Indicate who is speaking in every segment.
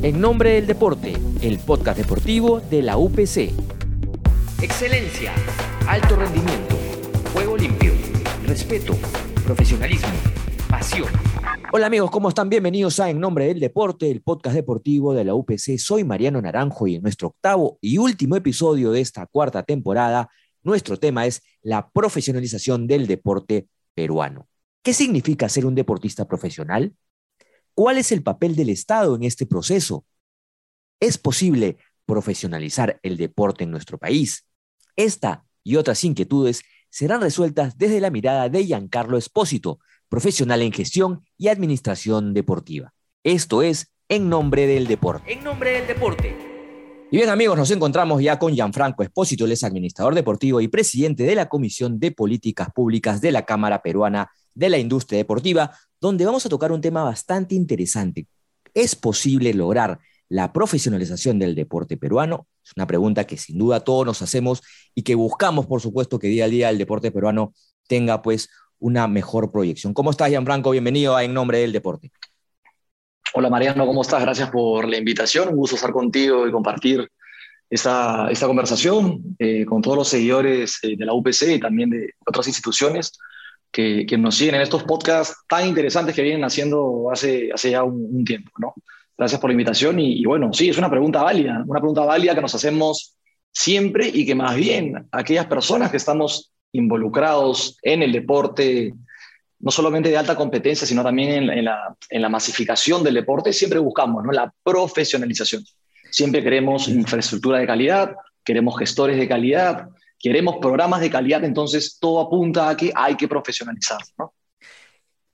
Speaker 1: En nombre del deporte, el podcast deportivo de la UPC. Excelencia, alto rendimiento, juego limpio, respeto, profesionalismo, pasión. Hola amigos, ¿cómo están? Bienvenidos a En Nombre del Deporte, el podcast deportivo de la UPC. Soy Mariano Naranjo y en nuestro octavo y último episodio de esta cuarta temporada, nuestro tema es la profesionalización del deporte peruano. ¿Qué significa ser un deportista profesional? ¿Cuál es el papel del Estado en este proceso? ¿Es posible profesionalizar el deporte en nuestro país? Esta y otras inquietudes serán resueltas desde la mirada de Giancarlo Espósito, profesional en gestión y administración deportiva. Esto es En Nombre del Deporte. En Nombre del Deporte. Y bien amigos, nos encontramos ya con Gianfranco Espósito, él es administrador deportivo y presidente de la Comisión de Políticas Públicas de la Cámara Peruana de la Industria Deportiva, donde vamos a tocar un tema bastante interesante. ¿Es posible lograr la profesionalización del deporte peruano? Es una pregunta que sin duda todos nos hacemos y que buscamos, por supuesto, que día a día el deporte peruano tenga pues una mejor proyección. ¿Cómo estás, Gianfranco? Bienvenido a En Nombre del Deporte.
Speaker 2: Hola, Mariano, ¿cómo estás? Gracias por la invitación. Un gusto estar contigo y compartir esta, esta conversación eh, con todos los seguidores eh, de la UPC y también de otras instituciones que, que, nos siguen en estos podcasts tan interesantes que vienen haciendo hace, hace ya un, tiempo, ¿no? Gracias por la invitación y, y, bueno, sí, es una pregunta válida, una pregunta válida que nos hacemos siempre y que más bien aquellas personas que estamos involucrados en el deporte, no solamente de alta competencia, sino también en, la, en la, masificación del deporte, siempre buscamos ¿no? la profesionalización. Siempre queremos infraestructura de calidad, queremos gestores de calidad, queremos programas de calidad, entonces todo apunta a que hay que profesionalizar. ¿no?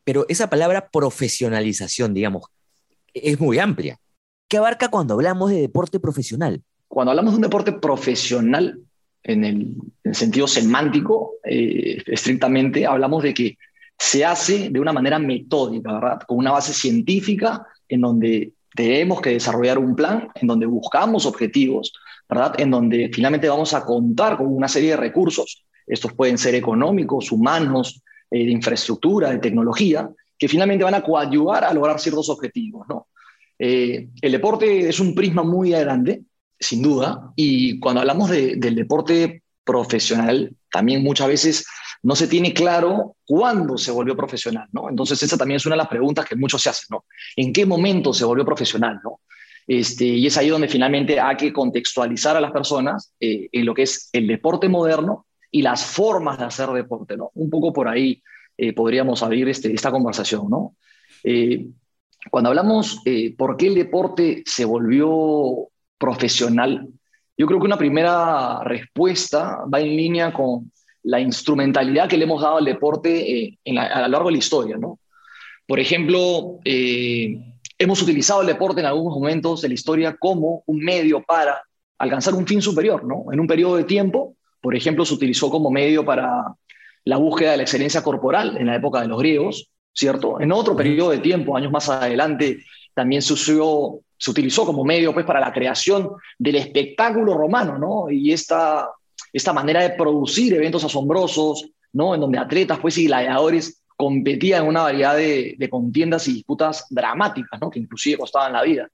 Speaker 1: Pero esa palabra profesionalización, digamos, es muy amplia. ¿Qué abarca cuando hablamos de deporte profesional?
Speaker 2: Cuando hablamos de un deporte profesional, en el, sentido semántico, eh, estrictamente, hablamos de que se hace de una manera metódica, ¿verdad? Con una base científica en donde tenemos que desarrollar un plan, en donde buscamos objetivos, ¿verdad? En donde finalmente vamos a contar con una serie de recursos, estos pueden ser económicos, humanos, eh, de infraestructura, de tecnología, que finalmente van a coadyuvar a lograr ciertos objetivos, ¿no? Eh, el deporte es un prisma muy grande, sin duda. Y cuando hablamos del deporte profesional, también muchas veces no se tiene claro cuándo se volvió profesional, ¿no? Entonces esa también es una de las preguntas que muchos se hacen, ¿no? ¿En qué momento se volvió profesional, ¿no? Este, y es ahí donde finalmente hay que contextualizar a las personas eh, en lo que es el deporte moderno y las formas de hacer deporte, ¿no? Un poco por ahí eh, podríamos abrir este, esta conversación, ¿no? Eh, cuando hablamos por qué el deporte se volvió profesional, yo creo que una primera respuesta va en línea con la instrumentalidad que le hemos dado al deporte eh, a lo largo de la historia. ¿no? Por ejemplo, hemos utilizado el deporte en algunos momentos de la historia como un medio para alcanzar un fin superior. ¿no? En un periodo de tiempo, por ejemplo, se utilizó como medio para la búsqueda de la excelencia corporal en la época de los griegos, ¿cierto? En otro periodo de tiempo, años más adelante, también se usó se utilizó como medio pues, para la creación del espectáculo romano, ¿no? Y esta, esta manera de producir eventos asombrosos, ¿no? En donde atletas pues, y gladiadores competían en una variedad de, de contiendas y disputas dramáticas, ¿no? Que inclusive costaban la vida.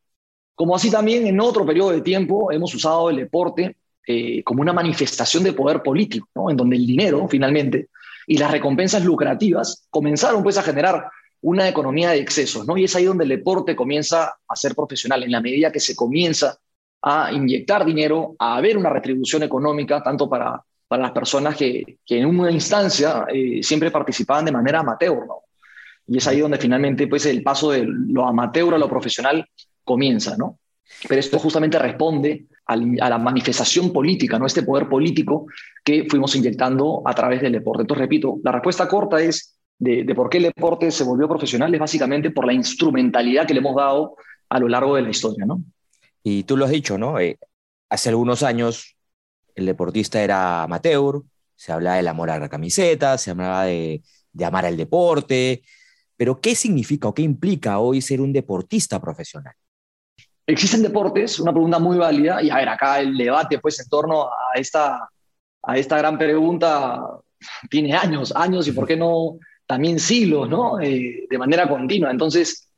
Speaker 2: Como así también en otro periodo de tiempo hemos usado el deporte eh, como una manifestación de poder político, ¿no? En donde el dinero, finalmente, y las recompensas lucrativas comenzaron pues a generar una economía de excesos, ¿no? Y es ahí donde el deporte comienza a ser profesional, en la medida que se comienza a inyectar dinero, a haber una retribución económica, tanto para, para las personas que, en una instancia eh, siempre participaban de manera amateur, ¿no? Y es ahí donde finalmente pues, el paso de lo amateur a lo profesional comienza, ¿no? Pero esto justamente responde a la manifestación política, ¿no? Este poder político que fuimos inyectando a través del deporte. Entonces, repito, la respuesta corta es de, por qué el deporte se volvió profesional es básicamente por la instrumentalidad que le hemos dado a lo largo de la historia, ¿no?
Speaker 1: Y tú lo has dicho, ¿no? Eh, hace algunos años el deportista era amateur, se hablaba del amor a la camiseta, se hablaba de, de amar al deporte, pero ¿qué significa o qué implica hoy ser un deportista profesional?
Speaker 2: Existen deportes, una pregunta muy válida, y a ver, acá el debate pues en torno a esta, a esta gran pregunta tiene años, años, y por qué no también siglos, ¿no? Eh, de manera continua. Entonces,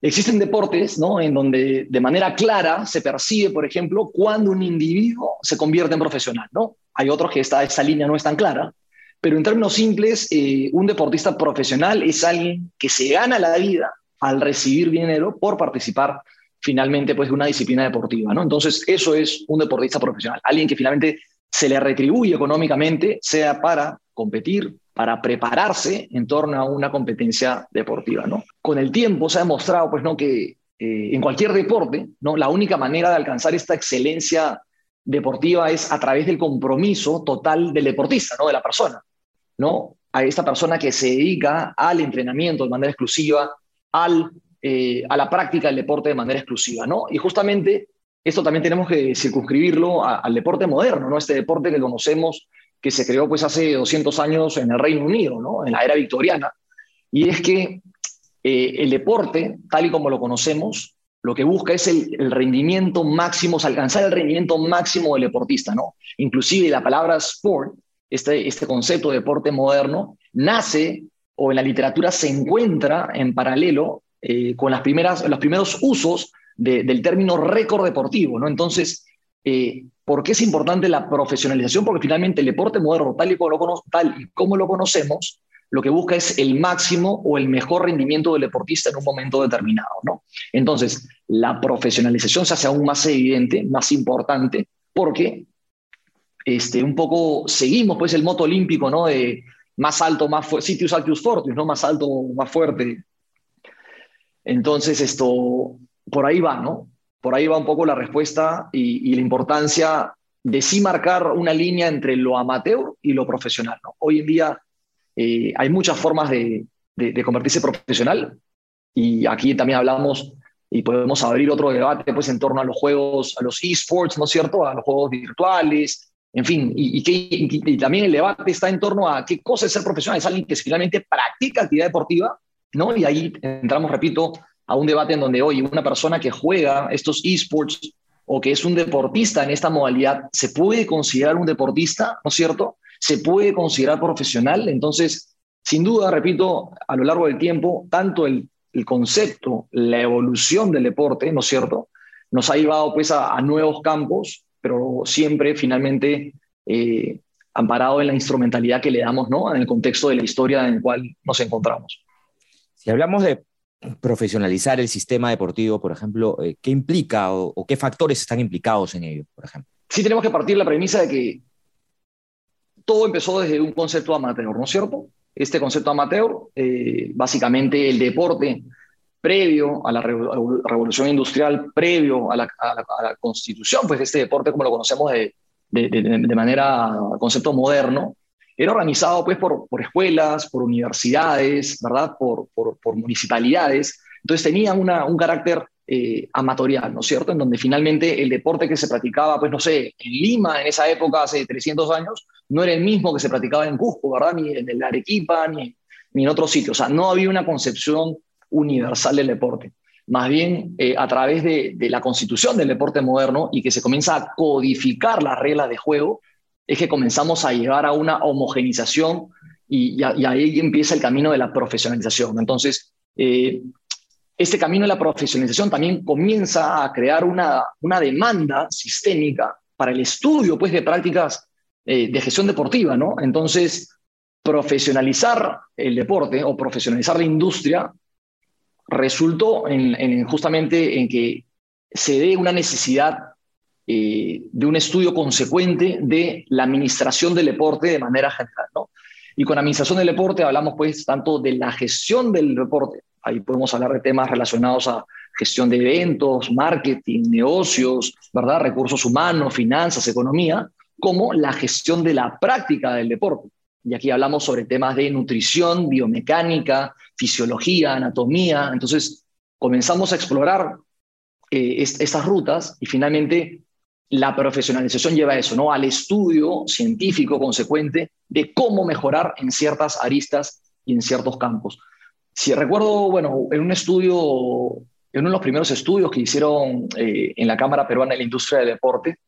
Speaker 2: existen deportes ¿no? en donde de manera clara se percibe, por ejemplo, cuando un individuo se convierte en profesional. ¿no? Hay otros que esta, esta línea no es tan clara, pero en términos simples, eh, un deportista profesional es alguien que se gana la vida al recibir dinero por participar finalmente pues, de una disciplina deportiva. ¿no? Entonces, eso es un deportista profesional, alguien que finalmente se le retribuye económicamente, sea para competir, para prepararse en torno a una competencia deportiva. ¿no? Con el tiempo se ha demostrado pues, ¿no? que eh, en cualquier deporte, ¿no? la única manera de alcanzar esta excelencia deportiva es a través del compromiso total del deportista, ¿no? de la persona. ¿no? A esta persona que se dedica al entrenamiento de manera exclusiva, al, eh, a la práctica del deporte de manera exclusiva. ¿no? Y justamente esto también tenemos que circunscribirlo al deporte moderno, ¿no? este deporte que conocemos que se creó pues hace 200 años en el Reino Unido, ¿no? en la era victoriana. Y es que eh, el deporte, tal y como lo conocemos, lo que busca es el, rendimiento máximo, alcanzar el rendimiento máximo del deportista, ¿no? Inclusive la palabra sport, este, este concepto de deporte moderno, nace o en la literatura se encuentra en paralelo eh, con las primeras, los primeros usos del término récord deportivo, ¿no? Entonces, eh, ¿por qué es importante la profesionalización? Porque finalmente el deporte moderno, tal y, como lo, tal y como lo conocemos, lo que busca es el máximo o el mejor rendimiento del deportista en un momento determinado, ¿no? Entonces, la profesionalización se hace aún más evidente, más importante, porque este, un poco seguimos pues el moto olímpico, ¿no? De más alto, más fuerte, sitius altius fortis, ¿no? Más alto, más fuerte. Entonces, esto, por ahí va, ¿no? Por ahí va un poco la respuesta y, la importancia de sí marcar una línea entre lo amateur y lo profesional. Hoy en día eh, hay muchas formas de, convertirse profesional y aquí también hablamos y podemos abrir otro debate pues en torno a los juegos, a los esports, ¿no es cierto? A los juegos virtuales, en fin, y, y, también el debate está en torno a qué cosa es ser profesional, es alguien que finalmente practica actividad deportiva, ¿no? Y ahí entramos, repito, a un debate en donde hoy una persona que juega estos esports o que es un deportista en esta modalidad, ¿se puede considerar un deportista, ¿no es cierto? ¿Se puede considerar profesional? Entonces, sin duda, repito, a lo largo del tiempo, tanto el, el concepto, la evolución del deporte, ¿no es cierto? Nos ha llevado pues a, a nuevos campos pero siempre finalmente eh, amparado en la instrumentalidad que le damos ¿no? en el contexto de la historia en el cual nos encontramos.
Speaker 1: Si hablamos de profesionalizar el sistema deportivo, por ejemplo, eh, ¿qué implica o, qué factores están implicados en ello, por ejemplo?
Speaker 2: Sí tenemos que partir de la premisa de que todo empezó desde un concepto amateur, ¿no es cierto? Este concepto amateur, eh, básicamente el deporte previo a la revolución industrial, previo a la, constitución, pues este deporte como lo conocemos de, de, manera, concepto moderno, era organizado pues por, por escuelas, por universidades, ¿verdad? Por, por, municipalidades. Entonces tenía una, un carácter eh, amatorial, ¿no es cierto? En donde finalmente el deporte que se practicaba, pues no sé, en Lima en esa época, hace 300 años, no era el mismo que se practicaba en Cusco, ¿verdad? Ni en el Arequipa, ni, ni en otros sitios. O sea, no había una concepción universal del deporte. Más bien, eh, a través de, la constitución del deporte moderno y que se comienza a codificar las reglas de juego, es que comenzamos a llevar a una homogenización y, ahí empieza el camino de la profesionalización. Entonces, eh, este camino de la profesionalización también comienza a crear una, una demanda sistémica para el estudio pues, de prácticas eh, de gestión deportiva. ¿no? Entonces, profesionalizar el deporte o profesionalizar la industria resultó en, justamente en que se dé una necesidad eh, de un estudio consecuente de la administración del deporte de manera general. ¿no? Y con administración del deporte hablamos pues tanto de la gestión del deporte, ahí podemos hablar de temas relacionados a gestión de eventos, marketing, negocios, ¿verdad? recursos humanos, finanzas, economía, como la gestión de la práctica del deporte. Y aquí hablamos sobre temas de nutrición, biomecánica, fisiología, anatomía. Entonces, comenzamos a explorar eh, estas rutas y finalmente la profesionalización lleva a eso, ¿no? Al estudio científico consecuente de cómo mejorar en ciertas aristas y en ciertos campos. Si recuerdo, bueno, en un estudio, en uno de los primeros estudios que hicieron eh, en la Cámara Peruana de la Industria del Deporte,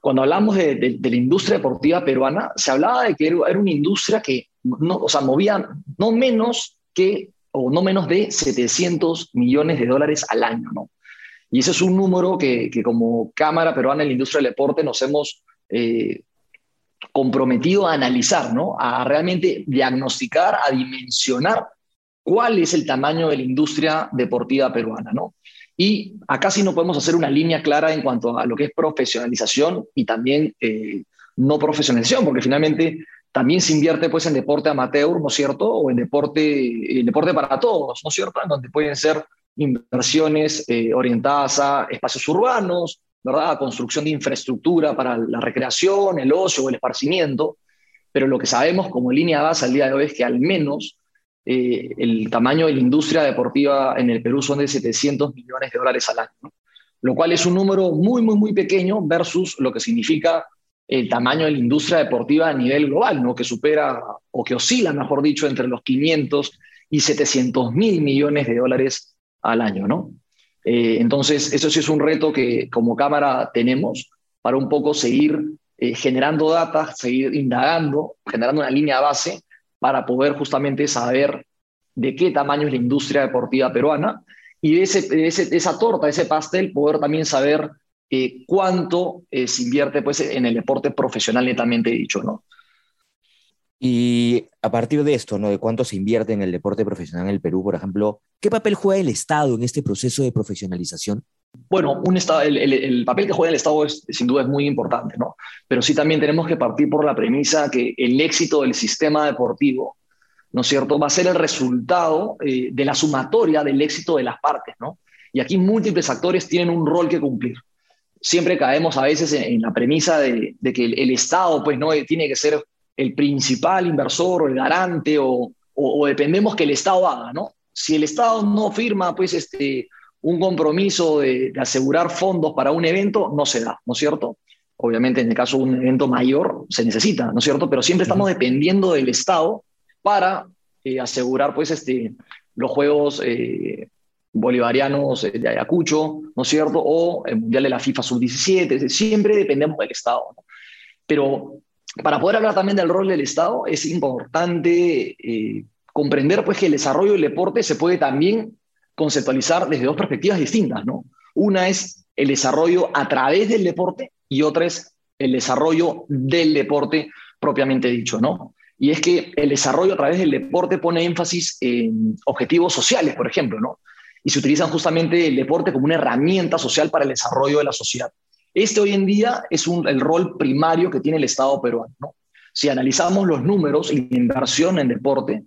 Speaker 2: cuando hablamos de, la industria deportiva peruana, se hablaba de que era, una industria que no, o sea, movía no menos que o no menos de 700 millones de dólares al año, ¿no? Y ese es un número que, como Cámara Peruana en la Industria del Deporte nos hemos eh, comprometido a analizar, ¿no? A realmente diagnosticar, a dimensionar cuál es el tamaño de la industria deportiva peruana, ¿no? Y acá sí no podemos hacer una línea clara en cuanto a lo que es profesionalización y también eh, no profesionalización, porque finalmente también se invierte pues en deporte amateur, ¿no es cierto? O en deporte, en deporte para todos, ¿no es cierto? En donde pueden ser inversiones eh, orientadas a espacios urbanos, ¿verdad? A construcción de infraestructura para la recreación, el ocio el esparcimiento. Pero lo que sabemos como línea base al día de hoy es que al menos eh, el tamaño de la industria deportiva en el Perú son de 700 millones de dólares al año, lo cual es un número muy, muy, muy pequeño versus lo que significa el tamaño de la industria deportiva a nivel global, ¿no? que supera o que oscila, mejor dicho, entre los 500 y 700 mil millones de dólares al año. ¿no? Eh, entonces, eso sí es un reto que como Cámara tenemos para un poco seguir eh, generando data, seguir indagando, generando una línea base para poder justamente saber de qué tamaño es la industria deportiva peruana y de, esa torta, ese pastel, poder también saber eh, cuánto se invierte pues, en el deporte profesional netamente dicho, ¿no?
Speaker 1: Y a partir de esto, ¿no? De cuánto se invierte en el deporte profesional en el Perú, por ejemplo, ¿qué papel juega el Estado en este proceso de profesionalización?
Speaker 2: Bueno, un estado, el, papel que juega el Estado es, sin duda es muy importante, ¿no? Pero sí también tenemos que partir por la premisa que el éxito del sistema deportivo, ¿no es cierto?, va a ser el resultado eh, de la sumatoria del éxito de las partes, ¿no? Y aquí múltiples actores tienen un rol que cumplir siempre caemos a veces en, la premisa de, que el, Estado pues, ¿no? tiene que ser el principal inversor o el garante o, dependemos que el Estado haga, ¿no? Si el Estado no firma pues, este, un compromiso de, asegurar fondos para un evento, no se da, ¿no es cierto? Obviamente en el caso de un evento mayor se necesita, ¿no es cierto? Pero siempre estamos dependiendo del Estado para eh, asegurar pues, este, los Juegos eh, bolivarianos de Ayacucho, ¿no es cierto? O el Mundial de la FIFA Sub-17, siempre dependemos del Estado. Pero para poder hablar también del rol del Estado, es importante eh, comprender pues, que el desarrollo del deporte se puede también conceptualizar desde dos perspectivas distintas, ¿no? Una es el desarrollo a través del deporte y otra es el desarrollo del deporte propiamente dicho, ¿no? Y es que el desarrollo a través del deporte pone énfasis en objetivos sociales, por ejemplo, ¿no? y se utilizan justamente el deporte como una herramienta social para el desarrollo de la sociedad. Este hoy en día es el rol primario que tiene el Estado peruano. Si analizamos los números y la inversión en deporte,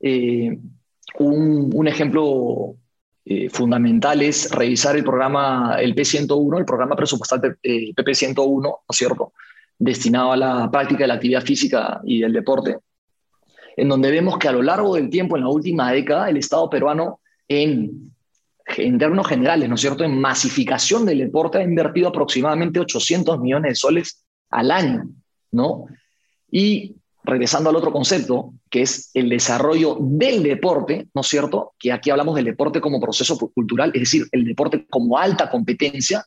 Speaker 2: eh, un, ejemplo eh, fundamental es revisar el programa, el P101, el programa presupuestal eh, PP101, ¿no es cierto?, destinado a la práctica de la actividad física y del deporte, en donde vemos que a lo largo del tiempo, en la última década, el Estado peruano en en términos generales, ¿no es cierto?, en masificación del deporte ha invertido aproximadamente 800 millones de soles al año, ¿no? Y regresando al otro concepto, que es el desarrollo del deporte, ¿no es cierto? Que aquí hablamos del deporte como proceso cultural, es decir, el deporte como alta competencia,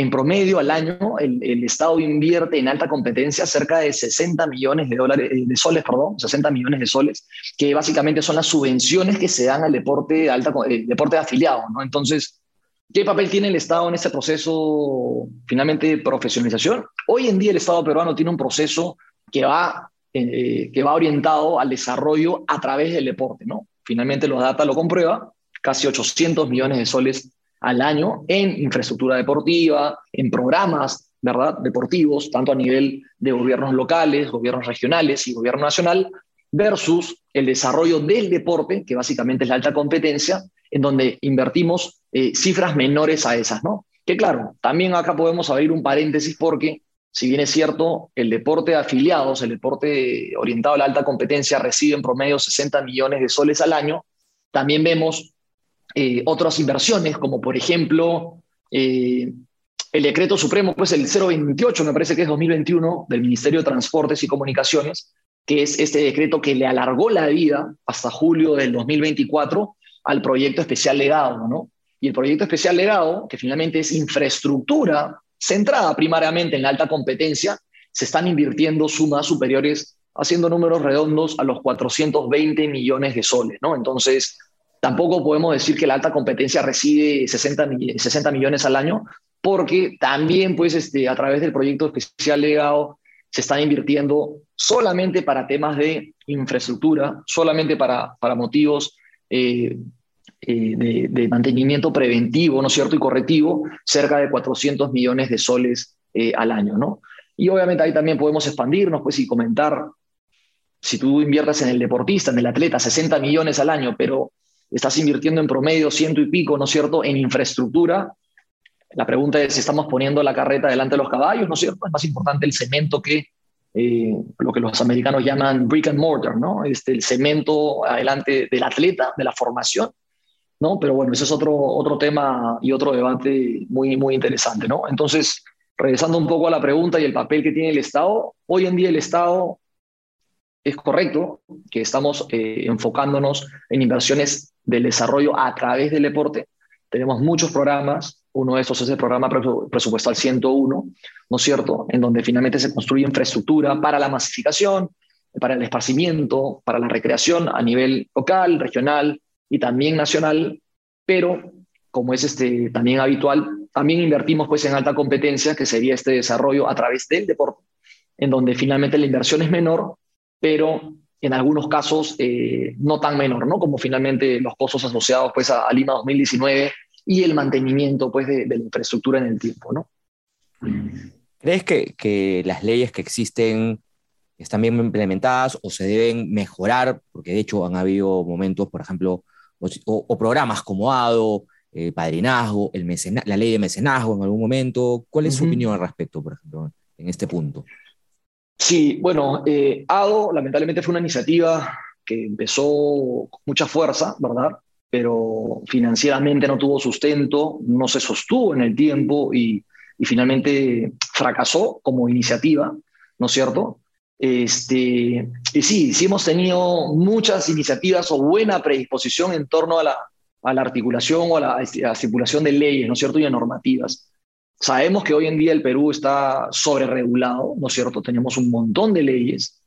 Speaker 2: en promedio al año, el, Estado invierte en alta competencia cerca de 60 millones de, dólares, eh, de soles, perdón, 60 millones de soles, que básicamente son las subvenciones que se dan al deporte, alta, eh, deporte afiliado. Entonces, ¿qué papel tiene el Estado en este proceso finalmente de profesionalización? Hoy en día el Estado peruano tiene un proceso que va, eh, que va orientado al desarrollo a través del deporte. ¿no? Finalmente los data lo comprueba, casi 800 millones de soles al año en infraestructura deportiva, en programas ¿verdad? deportivos, tanto a nivel de gobiernos locales, gobiernos regionales y gobierno nacional, versus el desarrollo del deporte, que básicamente es la alta competencia, en donde invertimos eh, cifras menores a esas, ¿no? Que claro, también acá podemos abrir un paréntesis porque, si bien es cierto, el deporte de afiliados, el deporte orientado a la alta competencia, recibe en promedio 60 millones de soles al año, también vemos eh, otras inversiones, como por ejemplo eh, el decreto supremo, pues el 028, me parece que es 2021, del Ministerio de Transportes y Comunicaciones, que es este decreto que le alargó la vida hasta julio del 2024 al proyecto especial legado, ¿no? Y el proyecto especial legado, que finalmente es infraestructura centrada primariamente en la alta competencia, se están invirtiendo sumas superiores, haciendo números redondos a los 420 millones de soles, ¿no? Entonces, tampoco podemos decir que la alta competencia recibe 60, 60 millones al año, porque también pues este, a través del proyecto especial legado se están invirtiendo solamente para temas de infraestructura, solamente para, para motivos eh, eh, de, mantenimiento preventivo, ¿no es cierto?, y correctivo, cerca de 400 millones de soles eh, al año, ¿no? Y obviamente ahí también podemos expandirnos, pues, y comentar, si tú inviertes en el deportista, en el atleta, 60 millones al año, pero estás invirtiendo en promedio ciento y pico, ¿no es cierto?, en infraestructura, la pregunta es si estamos poniendo la carreta delante de los caballos, ¿no es cierto? Es más importante el cemento que eh, lo que los americanos llaman brick and mortar, ¿no? Este, el cemento adelante del atleta, de la formación, ¿no? Pero bueno, ese es otro, otro tema y otro debate muy, muy interesante, ¿no? Entonces, regresando un poco a la pregunta y el papel que tiene el Estado, hoy en día el Estado es correcto que estamos eh, enfocándonos en inversiones del desarrollo a través del deporte. Tenemos muchos programas, uno de esos es el programa presupuestal 101, ¿no es cierto? En donde finalmente se construye infraestructura para la masificación, para el esparcimiento, para la recreación a nivel local, regional y también nacional, pero como es este, también habitual, también invertimos pues en alta competencia, que sería este desarrollo a través del deporte, en donde finalmente la inversión es menor, pero en algunos casos eh, no tan menor, ¿no? Como finalmente los costos asociados pues a, a Lima 2019 y el mantenimiento pues, de, la infraestructura en el tiempo. ¿no?
Speaker 1: ¿Crees que, que, las leyes que existen están bien implementadas o se deben mejorar? Porque de hecho han habido momentos, por ejemplo, o, programas como ADO, eh, padrinazgo, el la ley de mecenazgo en algún momento. ¿Cuál es su opinión al respecto, por ejemplo, en este punto?
Speaker 2: Sí, bueno, eh, ADO lamentablemente fue una iniciativa que empezó con mucha fuerza, ¿verdad? pero financieramente no tuvo sustento, no se sostuvo en el tiempo y, finalmente fracasó como iniciativa, ¿no es cierto? Este, y sí, sí hemos tenido muchas iniciativas o buena predisposición en torno a la, a la articulación o a la, estipulación de leyes, ¿no es cierto? Y de normativas. Sabemos que hoy en día el Perú está sobreregulado, ¿no es cierto? Tenemos un montón de leyes.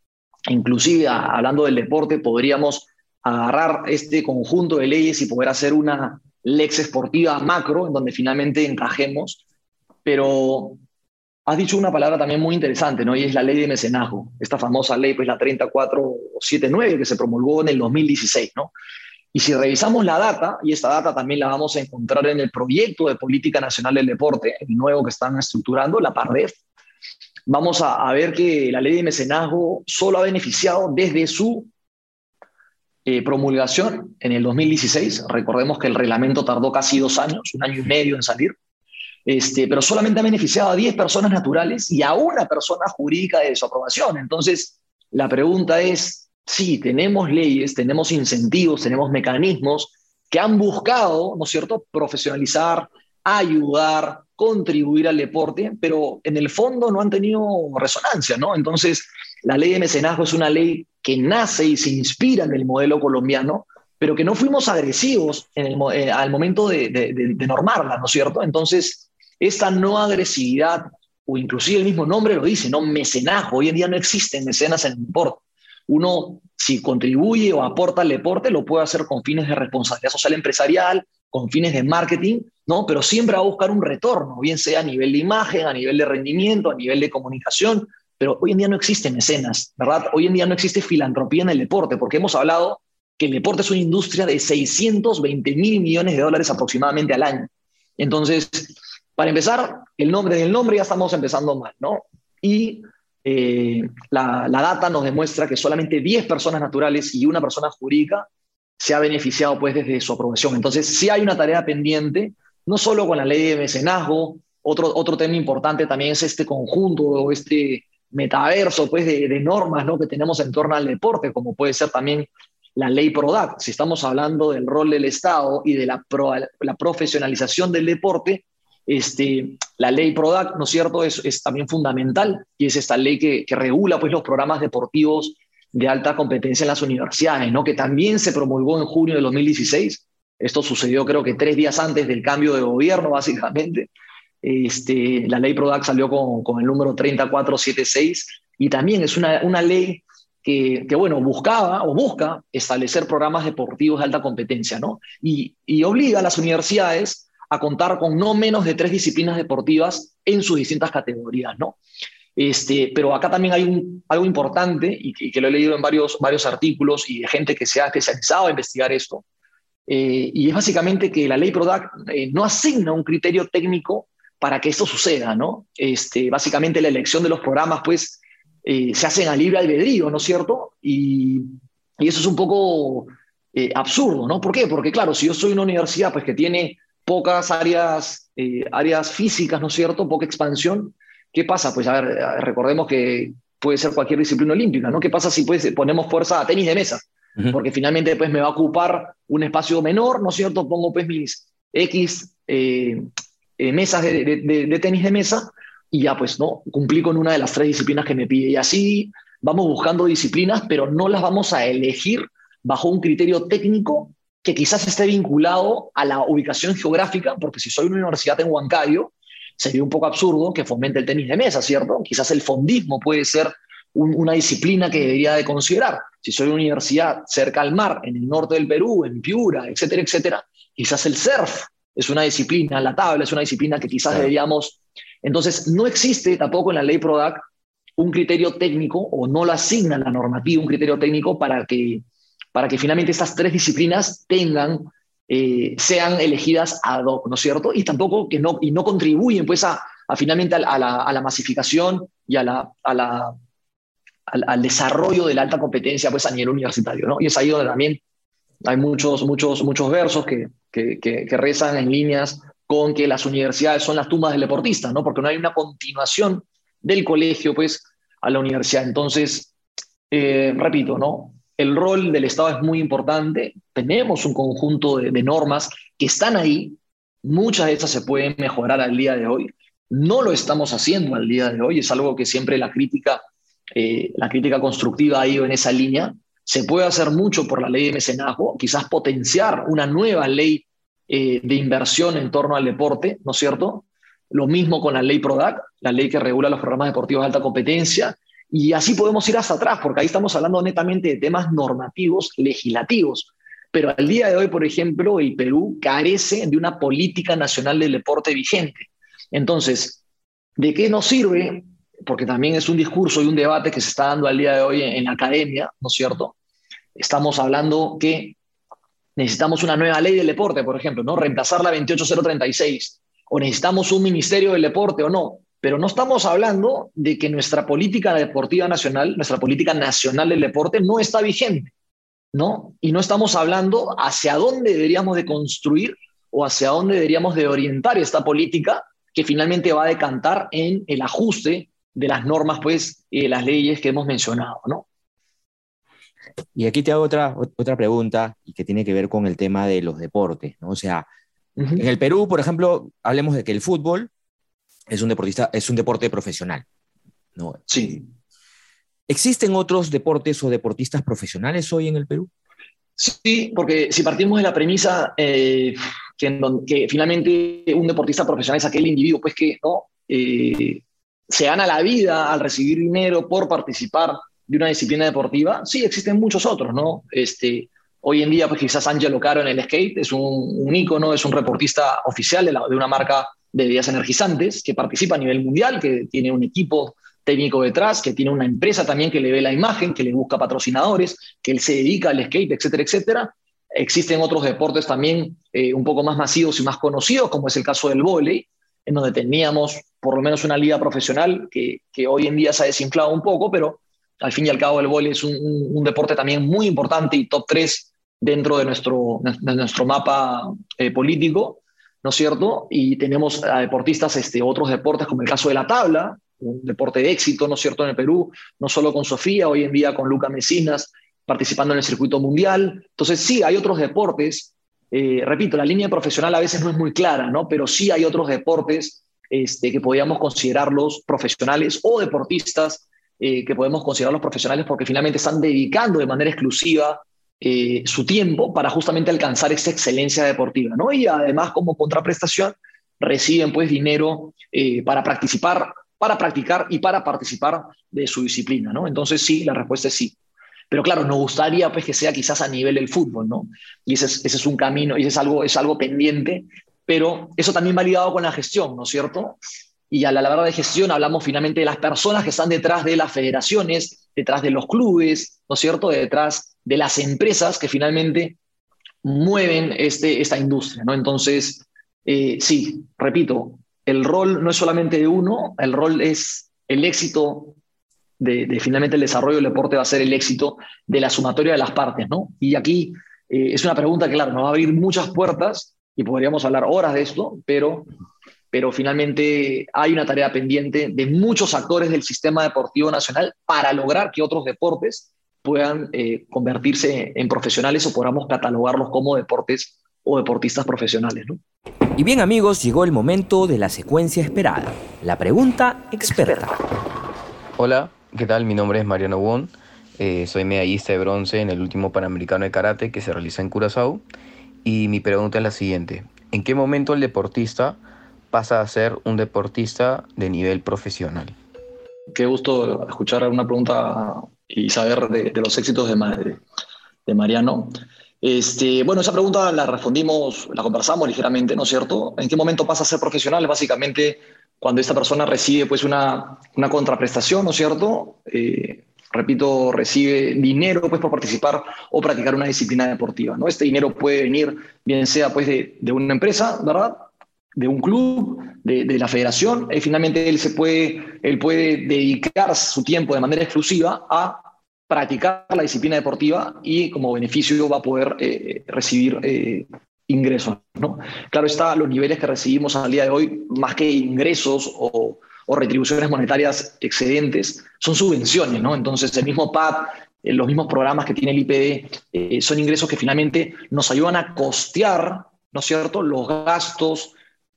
Speaker 2: Inclusive, hablando del deporte, podríamos agarrar este conjunto de leyes y poder hacer una lex esportiva macro en donde finalmente encajemos. Pero has dicho una palabra también muy interesante, ¿no? Y es la ley de mecenazgo, esta famosa ley, pues la 3479 que se promulgó en el 2016, ¿no? Y si revisamos la data, y esta data también la vamos a encontrar en el proyecto de política nacional del deporte, el nuevo que están estructurando, la PARDEF, vamos a, ver que la ley de mecenazgo solo ha beneficiado desde su eh, promulgación en el 2016. Recordemos que el reglamento tardó casi dos años, un año y medio en salir, este, pero solamente ha beneficiado a 10 personas naturales y a una persona jurídica de su aprobación. Entonces, la pregunta es, sí, tenemos leyes, tenemos incentivos, tenemos mecanismos que han buscado, ¿no es cierto?, profesionalizar, ayudar, contribuir al deporte, pero en el fondo no han tenido resonancia, ¿no? Entonces, la ley de mecenazgo es una ley que nace y se inspira en el modelo colombiano, pero que no fuimos agresivos eh, al momento de, de, normarla, ¿no es cierto? Entonces, esta no agresividad, o inclusive el mismo nombre lo dice, ¿no? Mecenazgo, hoy en día no existen mecenas en el deporte. Uno, si contribuye o aporta al deporte, lo puede hacer con fines de responsabilidad social empresarial, con fines de marketing, ¿no? Pero siempre va a buscar un retorno, bien sea a nivel de imagen, a nivel de rendimiento, a nivel de comunicación, pero hoy en día no existen escenas, ¿verdad? Hoy en día no existe filantropía en el deporte, porque hemos hablado que el deporte es una industria de 620 mil millones de dólares aproximadamente al año. Entonces, para empezar, el nombre del nombre ya estamos empezando mal, ¿no? Y eh, la, la, data nos demuestra que solamente 10 personas naturales y una persona jurídica se ha beneficiado pues desde su aprobación. Entonces, sí hay una tarea pendiente, no solo con la ley de mecenazgo, otro, otro tema importante también es este conjunto o este metaverso pues, de, normas ¿no? que tenemos en torno al deporte, como puede ser también la ley PRODAC. Si estamos hablando del rol del Estado y de la, la profesionalización del deporte, este, la ley PRODAC, ¿no es cierto?, es, también fundamental y es esta ley que, regula pues, los programas deportivos de alta competencia en las universidades, ¿no? que también se promulgó en junio de 2016. Esto sucedió creo que tres días antes del cambio de gobierno, básicamente. Este, la ley PRODAC salió con, el número 3476 y también es una, una ley que, bueno, buscaba o busca establecer programas deportivos de alta competencia, ¿no? Y obliga a las universidades a contar con no menos de tres disciplinas deportivas en sus distintas categorías, ¿no? Este, pero acá también hay un, algo importante y que, lo he leído en varios, varios artículos y de gente que se ha especializado a investigar esto, eh, y es básicamente que la ley PRODAC eh, no asigna un criterio técnico para que esto suceda, ¿no? Este, básicamente la elección de los programas, pues, eh, se hacen a libre albedrío, ¿no es cierto? Y, y eso es un poco absurdo, ¿no? ¿Por qué? Porque, claro, si yo soy una universidad, pues, que tiene pocas áreas, áreas físicas, ¿no es cierto? Poca expansión, ¿Qué pasa? Pues a ver, recordemos que puede ser cualquier disciplina olímpica, ¿no? ¿Qué pasa si pues, ponemos fuerza a tenis de mesa? Porque finalmente pues me va a ocupar un espacio menor, ¿no es cierto? Pongo pues mis X eh, eh, mesas de, tenis de mesa y ya pues, ¿no? Cumplí con una de las tres disciplinas que me pide. Y así vamos buscando disciplinas, pero no las vamos a elegir bajo un criterio técnico que quizás esté vinculado a la ubicación geográfica, porque si soy una universidad en Huancayo, sería un poco absurdo que fomente el tenis de mesa, ¿cierto? Quizás el fondismo puede ser una disciplina que debería de considerar. Si soy una universidad cerca al mar, en el norte del Perú, en Piura, etcétera, etcétera, quizás el surf es una disciplina, la tabla es una disciplina que quizás deberíamos... Entonces, no existe tampoco en la ley PRODAC un criterio técnico o no lo asigna la normativa un criterio técnico para que, para que finalmente estas tres disciplinas tengan eh, sean elegidas ad hoc, ¿no es cierto? Y tampoco que no, y no contribuyen pues a, finalmente a, la, masificación y a la, la al, desarrollo de la alta competencia pues a nivel universitario, ¿no? Y es ahí donde también hay muchos, muchos, muchos versos que, que, que, rezan en líneas con que las universidades son las tumbas del deportista, ¿no? Porque no hay una continuación del colegio, pues, a la universidad. Entonces, eh, repito, ¿no? El rol del Estado es muy importante. Tenemos un conjunto de, normas que están ahí. Muchas de esas se pueden mejorar al día de hoy. No lo estamos haciendo al día de hoy. Es algo que siempre la crítica, eh, la crítica constructiva ha ido en esa línea. Se puede hacer mucho por la ley de mecenazgo, quizás potenciar una nueva ley eh, de inversión en torno al deporte, ¿no es cierto? Lo mismo con la ley PRODAC, la ley que regula los programas deportivos de alta competencia, y así podemos ir hasta atrás, porque ahí estamos hablando netamente de temas normativos, legislativos. Pero al día de hoy, por ejemplo, el Perú carece de una política nacional del deporte vigente. Entonces, ¿de qué nos sirve? Porque también es un discurso y un debate que se está dando al día de hoy en, la academia, ¿no es cierto? Estamos hablando que necesitamos una nueva ley del deporte, por ejemplo, ¿no? Reemplazar la 28036, o necesitamos un ministerio del deporte o no. Pero no estamos hablando de que nuestra política deportiva nacional, nuestra política nacional del deporte no está vigente, ¿no? Y no estamos hablando hacia dónde deberíamos de construir o hacia dónde deberíamos de orientar esta política que finalmente va a decantar en el ajuste de las normas, pues, y de las leyes que hemos mencionado, ¿no?
Speaker 1: Y aquí te hago otra, otra pregunta y que tiene que ver con el tema de los deportes, ¿no? O sea, en el Perú, por ejemplo, hablemos de que el fútbol es un deportista, es un deporte profesional. ¿no?
Speaker 2: Sí.
Speaker 1: ¿Existen otros deportes o deportistas profesionales hoy en el Perú?
Speaker 2: Sí, porque si partimos de la premisa eh, que, finalmente un deportista profesional es aquel individuo pues que ¿no? Eh, se gana la vida al recibir dinero por participar de una disciplina deportiva, sí, existen muchos otros, ¿no? Este, hoy en día, pues quizás Angelo Caro en el skate es un, un ícono, es un reportista oficial de, la, de una marca de bebidas energizantes, que participa a nivel mundial, que tiene un equipo técnico detrás, que tiene una empresa también que le ve la imagen, que le busca patrocinadores, que él se dedica al skate, etcétera, etcétera. Existen otros deportes también eh, un poco más masivos y más conocidos, como es el caso del vóley, en donde teníamos por lo menos una liga profesional que, que, hoy en día se ha desinflado un poco, pero al fin y al cabo el vóley es un, deporte también muy importante y top 3 dentro de nuestro, de nuestro mapa eh, político. ¿No es cierto? Y tenemos a deportistas, este, otros deportes, como el caso de la tabla, un deporte de éxito, ¿no es cierto?, en el Perú, no solo con Sofía, hoy en día con Luca Mesinas, participando en el circuito mundial. Entonces, sí, hay otros deportes. Eh, repito, la línea profesional a veces no es muy clara, ¿no? Pero sí hay otros deportes este, que podríamos considerarlos profesionales o deportistas eh, que podemos considerarlos profesionales porque finalmente están dedicando de manera exclusiva eh, su tiempo para justamente alcanzar esa excelencia deportiva, ¿no? Y además como contraprestación reciben pues dinero eh, para participar, para practicar y para participar de su disciplina, ¿no? Entonces sí, la respuesta es sí. Pero claro, nos gustaría pues, que sea quizás a nivel del fútbol, ¿no? Y ese es, ese es un camino, y ese es algo, es algo pendiente, pero eso también va ligado con la gestión, ¿no es cierto? Y a la hora de gestión hablamos finalmente de las personas que están detrás de las federaciones, detrás de los clubes, ¿no es cierto? Detrás de las empresas que finalmente mueven este, esta industria, ¿no? Entonces, eh, sí, repito, el rol no es solamente de uno, el rol es el éxito de, finalmente el desarrollo del deporte va a ser el éxito de la sumatoria de las partes, ¿no? Y aquí eh, es una pregunta que, claro, nos va a abrir muchas puertas y podríamos hablar horas de esto, pero, pero finalmente hay una tarea pendiente de muchos actores del sistema deportivo nacional para lograr que otros deportes puedan eh, convertirse en profesionales o podamos catalogarlos como deportes o deportistas profesionales. ¿no?
Speaker 1: Y bien amigos, llegó el momento de la secuencia esperada, la pregunta experta.
Speaker 3: Hola, ¿qué tal? Mi nombre es Mariano Won, eh, soy medallista de bronce en el último Panamericano de Karate que se realiza en Curazao y mi pregunta es la siguiente, ¿en qué momento el deportista pasa a ser un deportista de nivel profesional?
Speaker 2: Qué gusto escuchar una pregunta y saber de, los éxitos de, de Mariano. Este, bueno, esa pregunta la respondimos, la conversamos ligeramente, ¿no es cierto? ¿En qué momento pasa a ser profesional? Básicamente cuando esta persona recibe pues una, una contraprestación, ¿no es cierto? Eh, repito, recibe dinero pues por participar o practicar una disciplina deportiva, ¿no? Este dinero puede venir bien sea pues de, de una empresa, ¿verdad? De un club, de, de la federación, y finalmente él, se puede, él puede dedicar su tiempo de manera exclusiva a practicar la disciplina deportiva y como beneficio va a poder eh, recibir eh, ingresos. ¿no? Claro está, los niveles que recibimos al día de hoy, más que ingresos o, retribuciones monetarias excedentes, son subvenciones. ¿no? Entonces, el mismo PAD, eh, los mismos programas que tiene el IPD, son ingresos que finalmente nos ayudan a costear, ¿no es cierto?, los gastos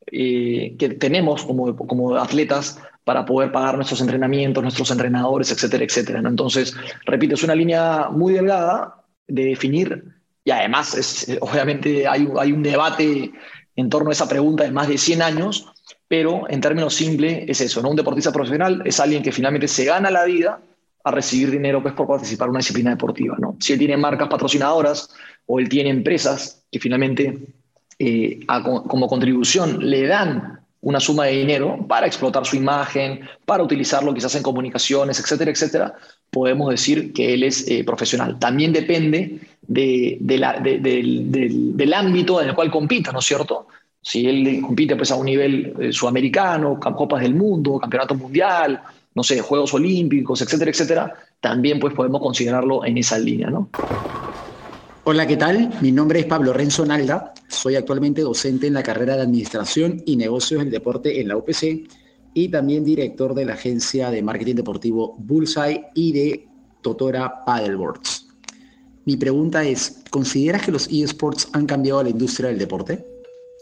Speaker 2: que tenemos como, como atletas para poder pagar nuestros entrenamientos, nuestros entrenadores, etcétera, etcétera. Entonces, repito, es una línea muy delgada de definir y además, es, obviamente, hay, hay un debate en torno a esa pregunta de más de 100 años, pero en términos simples es eso, ¿no? Un deportista profesional es alguien que finalmente se gana la vida a recibir dinero pues, por participar en una disciplina deportiva, ¿no? Si él tiene marcas patrocinadoras o él tiene empresas que finalmente eh, como contribución le dan una suma de dinero para explotar su imagen, para utilizarlo quizás en comunicaciones, etcétera, etcétera, podemos decir que él es eh, profesional. También depende de, del, ámbito en el cual compita, ¿no es cierto? Si él compite pues, a un nivel eh, sudamericano, Copas del Mundo, Campeonato Mundial, no sé, Juegos Olímpicos, etcétera, etcétera, también pues, podemos considerarlo en esa línea, ¿no?
Speaker 4: Hola, ¿qué tal? Mi nombre es Pablo Renzo Nalda. Soy actualmente docente en la carrera de Administración y Negocios del Deporte en la UPC y también director de la agencia de marketing deportivo Bullseye y de Totora Paddleboards. Mi pregunta es, ¿consideras que los eSports han cambiado la industria del deporte?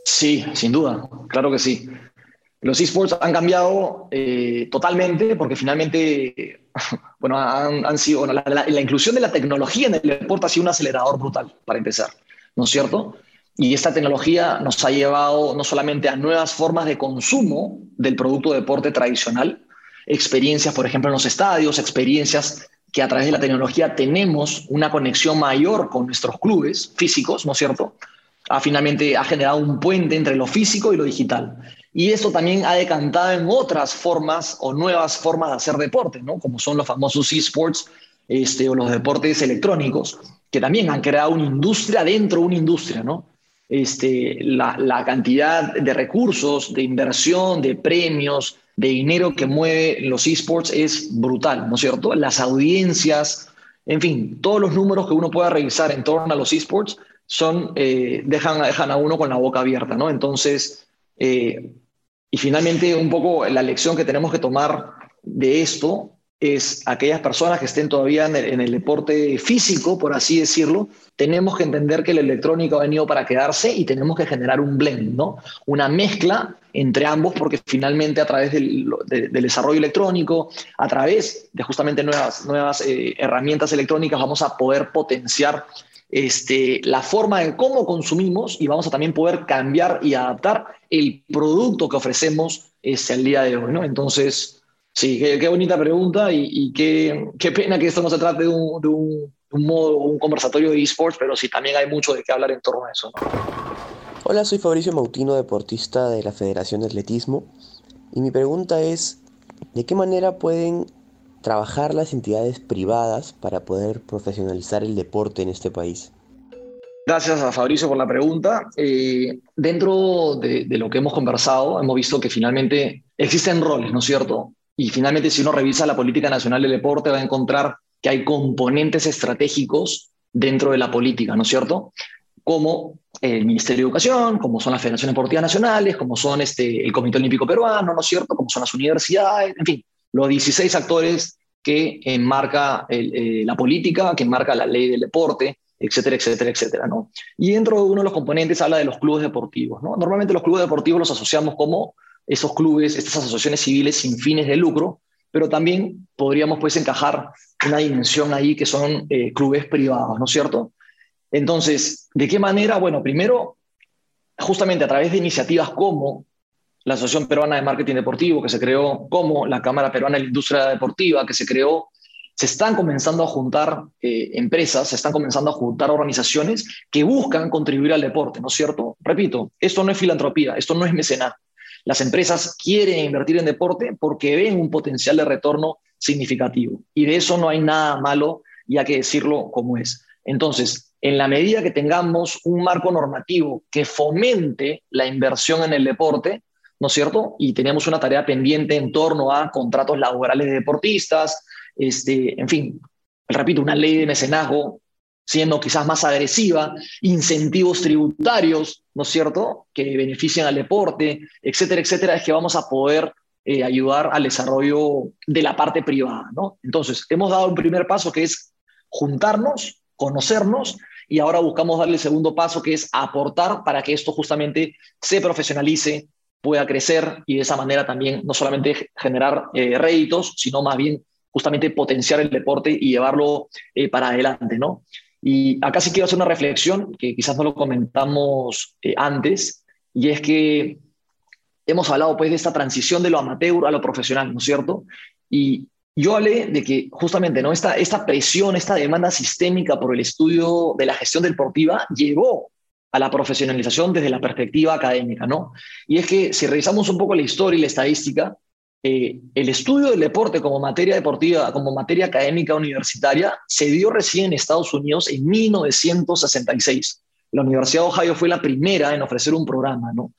Speaker 2: Sí, sin duda, claro que sí. Los esports han cambiado eh, totalmente porque finalmente, bueno, han, sido, la, inclusión de la tecnología en el deporte ha sido un acelerador brutal, para empezar, ¿no es cierto? Y esta tecnología nos ha llevado no solamente a nuevas formas de consumo del producto de deporte tradicional, experiencias, por ejemplo, en los estadios, experiencias que a través de la tecnología tenemos una conexión mayor con nuestros clubes físicos, ¿no es cierto? Ha finalmente ha generado un puente entre lo físico y lo digital. Y esto también ha decantado en otras formas o nuevas formas de hacer deporte, ¿no? como son los famosos esports este, o los deportes electrónicos, que también han creado una industria dentro de una industria. ¿no? Este, la, la cantidad de recursos, de inversión, de premios, de dinero que mueve los esports es brutal, ¿no es cierto? Las audiencias, en fin, todos los números que uno pueda revisar en torno a los esports son, eh, dejan, dejan a uno con la boca abierta, ¿no? Entonces, eh, y finalmente, un poco la lección que tenemos que tomar de esto es aquellas personas que estén todavía en el, deporte físico, por así decirlo, tenemos que entender que el electrónico ha venido para quedarse y tenemos que generar un blend, ¿no? Una mezcla entre ambos, porque finalmente a través del, desarrollo electrónico, a través de justamente nuevas, nuevas eh, herramientas electrónicas, vamos a poder potenciar este, la forma de cómo consumimos y vamos a también poder cambiar y adaptar el producto que ofrecemos este, al día de hoy. ¿no? Entonces, sí, qué, bonita pregunta y, qué, qué, pena que esto no se trate de un, un, modo, un conversatorio de esports, pero sí también hay mucho de qué hablar en torno a eso.
Speaker 5: Hola, soy Fabricio Mautino, deportista de la Federación de Atletismo, y mi pregunta es, ¿de qué manera pueden trabajar las entidades privadas para poder profesionalizar el deporte en este país?
Speaker 2: Gracias a Fabricio por la pregunta. Eh, dentro de, lo que hemos conversado, hemos visto que finalmente existen roles, ¿no es cierto? Y finalmente, si uno revisa la política nacional del deporte, va a encontrar que hay componentes estratégicos dentro de la política, ¿no es cierto? Como el Ministerio de Educación, como son las Federaciones Deportivas Nacionales, como son este, el Comité Olímpico Peruano, ¿no es cierto? Como son las universidades, en fin, los 16 actores que enmarca eh, la política, que enmarca la ley del deporte, etcétera, etcétera, etcétera, ¿no? Y dentro de uno de los componentes habla de los clubes deportivos, ¿no? Normalmente los clubes deportivos los asociamos como esos clubes, estas asociaciones civiles sin fines de lucro, pero también podríamos pues encajar una dimensión ahí que son eh, clubes privados, ¿no es cierto? Entonces, ¿de qué manera? Bueno, primero, justamente a través de iniciativas como la Asociación Peruana de Marketing Deportivo, que se creó, como la Cámara Peruana de la Industria Deportiva, que se creó se están comenzando a juntar eh, empresas, se están comenzando a juntar organizaciones que buscan contribuir al deporte, ¿no es cierto? Repito, esto no es filantropía, esto no es mecenato. Las empresas quieren invertir en deporte porque ven un potencial de retorno significativo y de eso no hay nada malo y hay que decirlo como es. Entonces, en la medida que tengamos un marco normativo que fomente la inversión en el deporte, ¿no es cierto? Y tenemos una tarea pendiente en torno a contratos laborales de deportistas, este, en fin, repito, una ley de mecenazgo siendo quizás más agresiva, incentivos tributarios, ¿no es cierto?, que benefician al deporte, etcétera, etcétera, es que vamos a poder eh, ayudar al desarrollo de la parte privada, ¿no? Entonces, hemos dado un primer paso que es juntarnos, conocernos, y ahora buscamos darle el segundo paso que es aportar para que esto justamente se profesionalice, pueda crecer y de esa manera también no solamente generar eh, réditos, sino más bien justamente potenciar el deporte y llevarlo eh, para adelante, ¿no? Y acá sí quiero hacer una reflexión que quizás no lo comentamos eh, antes, y es que hemos hablado pues de esta transición de lo amateur a lo profesional, ¿no es cierto? Y yo hablé de que justamente ¿no? esta, esta presión, esta demanda sistémica por el estudio de la gestión deportiva llevó a la profesionalización desde la perspectiva académica, ¿no? Y es que si revisamos un poco la historia y la estadística, eh, el estudio del deporte como materia deportiva, como materia académica universitaria, se dio recién en Estados Unidos en 1966. La Universidad de Ohio fue la primera en ofrecer un programa, ¿no?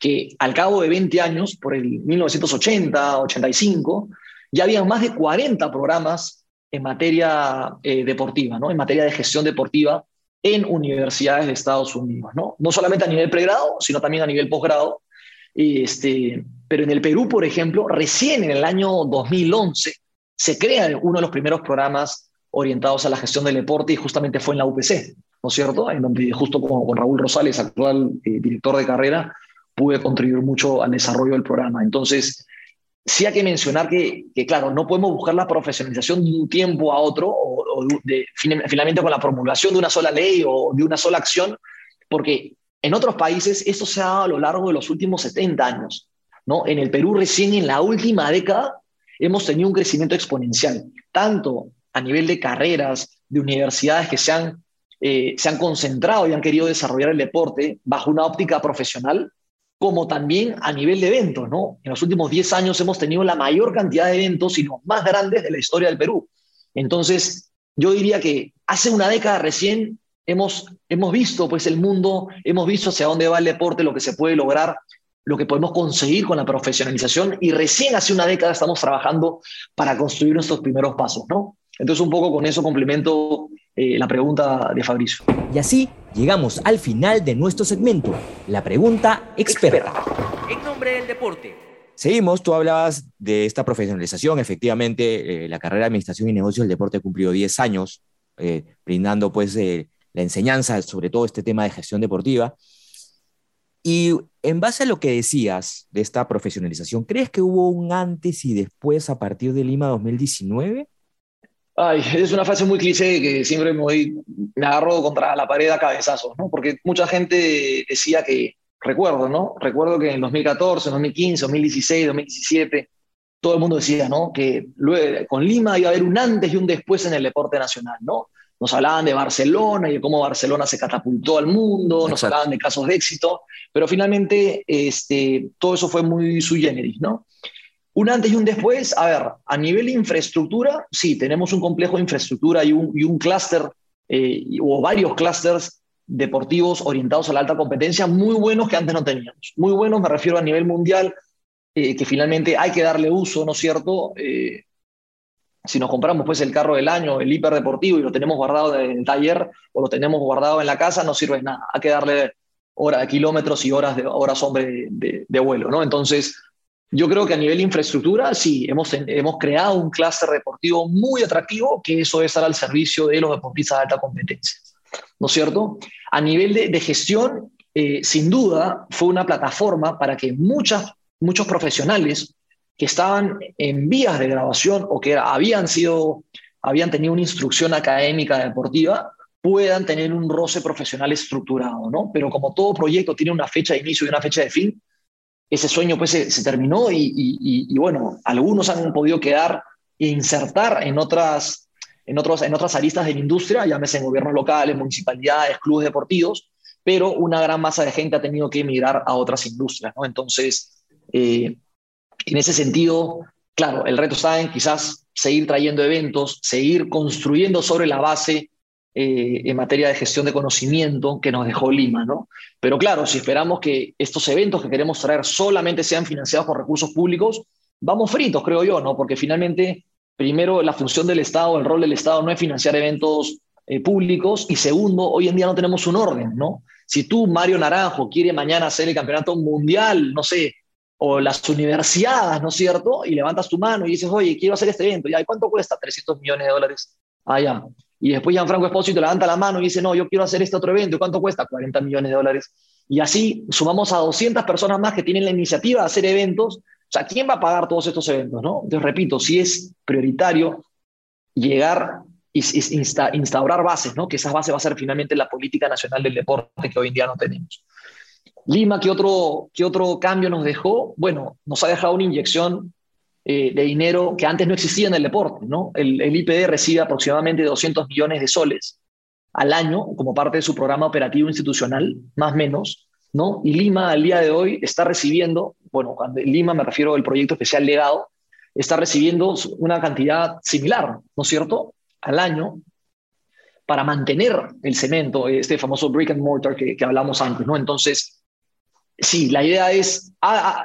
Speaker 2: que al cabo de 20 años, por el 1980, 85, ya habían más de 40 programas en materia eh, deportiva, ¿no? en materia de gestión deportiva en universidades de Estados Unidos. ¿no? no solamente a nivel pregrado, sino también a nivel posgrado. Este, pero en el Perú, por ejemplo, recién en el año 2011 se crea uno de los primeros programas orientados a la gestión del deporte y justamente fue en la UPC, ¿no es cierto? En donde justo con, con Raúl Rosales, actual eh, director de carrera, pude contribuir mucho al desarrollo del programa. Entonces, sí hay que mencionar que, claro, no podemos buscar la profesionalización de un tiempo a otro o, de, finalmente con la promulgación de una sola ley o de una sola acción, porque en otros países esto se ha dado a lo largo de los últimos 70 años. ¿no? En el Perú recién en la última década hemos tenido un crecimiento exponencial, tanto a nivel de carreras, de universidades que se han, eh, se han concentrado y han querido desarrollar el deporte bajo una óptica profesional, como también a nivel de eventos. ¿no? En los últimos 10 años hemos tenido la mayor cantidad de eventos y los más grandes de la historia del Perú. Entonces, yo diría que hace una década recién hemos, hemos visto pues, el mundo, hemos visto hacia dónde va el deporte, lo que se puede lograr lo que podemos conseguir con la profesionalización y recién hace una década estamos trabajando para construir nuestros primeros pasos, ¿no? Entonces un poco con eso complemento eh, la pregunta de Fabricio.
Speaker 1: Y así llegamos al final de nuestro segmento, la pregunta experta. En nombre del deporte. Seguimos, tú hablabas de esta profesionalización, efectivamente eh, la carrera de Administración y Negocios del Deporte ha cumplido 10 años, eh, brindando pues la enseñanza sobre todo este tema de gestión deportiva. Y en base a lo que decías de esta profesionalización, ¿crees que hubo un antes y después a partir de Lima 2019?
Speaker 2: Ay, es una frase muy cliché que siempre me, voy, me agarro contra la pared a cabezazos, ¿no? Porque mucha gente decía que, recuerdo, ¿no? Recuerdo que en 2014, 2015, 2016, 2017, todo el mundo decía, ¿no? Que luego, con Lima iba a haber un antes y un después en el deporte nacional, ¿no? nos hablaban de Barcelona y de cómo Barcelona se catapultó al mundo, nos hablaban de casos de éxito, pero finalmente este, todo eso fue muy sui generis, ¿no? Un antes y un después, a ver, a nivel infraestructura, sí, tenemos un complejo de infraestructura y un, y un clúster eh, o varios clústeres deportivos orientados a la alta competencia muy buenos que antes no teníamos. Muy buenos, me refiero a nivel mundial, eh, que finalmente hay que darle uso, ¿no es cierto? Eh, si nos compramos pues el carro del año, el hiperdeportivo, y lo tenemos guardado en el taller o lo tenemos guardado en la casa, no sirve nada. Hay que darle horas, kilómetros y horas, de, horas hombre de, vuelo, ¿no? Entonces, yo creo que a nivel de infraestructura, sí, hemos, hemos creado un clúster deportivo muy atractivo, que eso es estar al servicio de los deportistas de alta competencia, ¿no es cierto? A nivel de, de gestión, eh, sin duda, fue una plataforma para que muchas, muchos profesionales que estaban en vías de grabación o que habían sido, habían tenido una instrucción académica deportiva, puedan tener un roce profesional estructurado, ¿no? Pero como todo proyecto tiene una fecha de inicio y una fecha de fin, ese sueño pues se, terminó y, bueno, algunos han podido quedar e insertar en otras, en, otros, en otras aristas de la industria, llámese en gobiernos locales, municipalidades, clubes deportivos, pero una gran masa de gente ha tenido que emigrar a otras industrias. Entonces, eh, en ese sentido, claro, el reto está en quizás seguir trayendo eventos, seguir construyendo sobre la base eh, en materia de gestión de conocimiento que nos dejó Lima, ¿no? Pero claro, si esperamos que estos eventos que queremos traer solamente sean financiados por recursos públicos, vamos fritos, creo yo, ¿no? Porque finalmente, primero, la función del Estado, el rol del Estado no es financiar eventos eh, públicos y segundo, hoy en día no tenemos un orden, ¿no? Si tú, Mario Naranjo, quiere mañana hacer el campeonato mundial, no sé, o las universidades, ¿no es cierto? Y levantas tu mano y dices, oye, quiero hacer este evento. ¿Y cuánto cuesta? 300 millones de dólares. Ah, ya. Y después Gianfranco Espósito levanta la mano y dice, no, yo quiero hacer este otro evento. ¿Y cuánto cuesta? 40 millones de dólares. Y así sumamos a 200 personas más que tienen la iniciativa de hacer eventos. O sea, ¿quién va a pagar todos estos eventos? ¿no? Entonces, repito, si es prioritario llegar y instaurar bases, ¿no? que esas bases va a ser finalmente la política nacional del deporte que hoy en día no tenemos. Lima, ¿qué otro, qué otro cambio nos dejó? Bueno, nos ha dejado una inyección eh, de dinero que antes no existía en el deporte. ¿no? El, IPD recibe aproximadamente 200 millones de soles al año como parte de su programa operativo institucional, más o menos, ¿no? Y Lima al día de hoy está recibiendo, bueno, cuando Lima me refiero al proyecto especial legado, está recibiendo una cantidad similar, ¿no es cierto?, al año para mantener el cemento, este famoso brick and mortar que, que hablamos antes, ¿no? Entonces, sí, la idea es,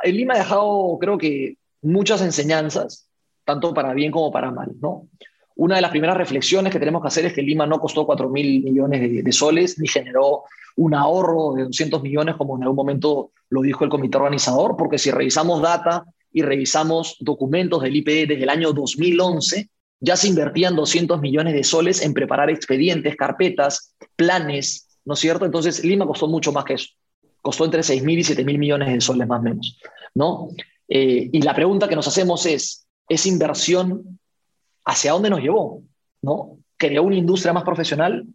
Speaker 2: el Lima ha dejado, creo que, muchas enseñanzas, tanto para bien como para mal, ¿no? Una de las primeras reflexiones que tenemos que hacer es que Lima no costó 4 mil millones de, soles, ni generó un ahorro de 200 millones, como en algún momento lo dijo el comité organizador, porque si revisamos data y revisamos documentos del IPE desde el año 2011, ya se invertían 200 millones de soles en preparar expedientes, carpetas, planes, ¿no es cierto? Entonces Lima costó mucho más que eso costó entre 6 mil y 7 mil millones de soles más o menos. ¿no? Eh, y la pregunta que nos hacemos es, ¿esa inversión hacia dónde nos llevó? ¿no? ¿Creó una industria más profesional?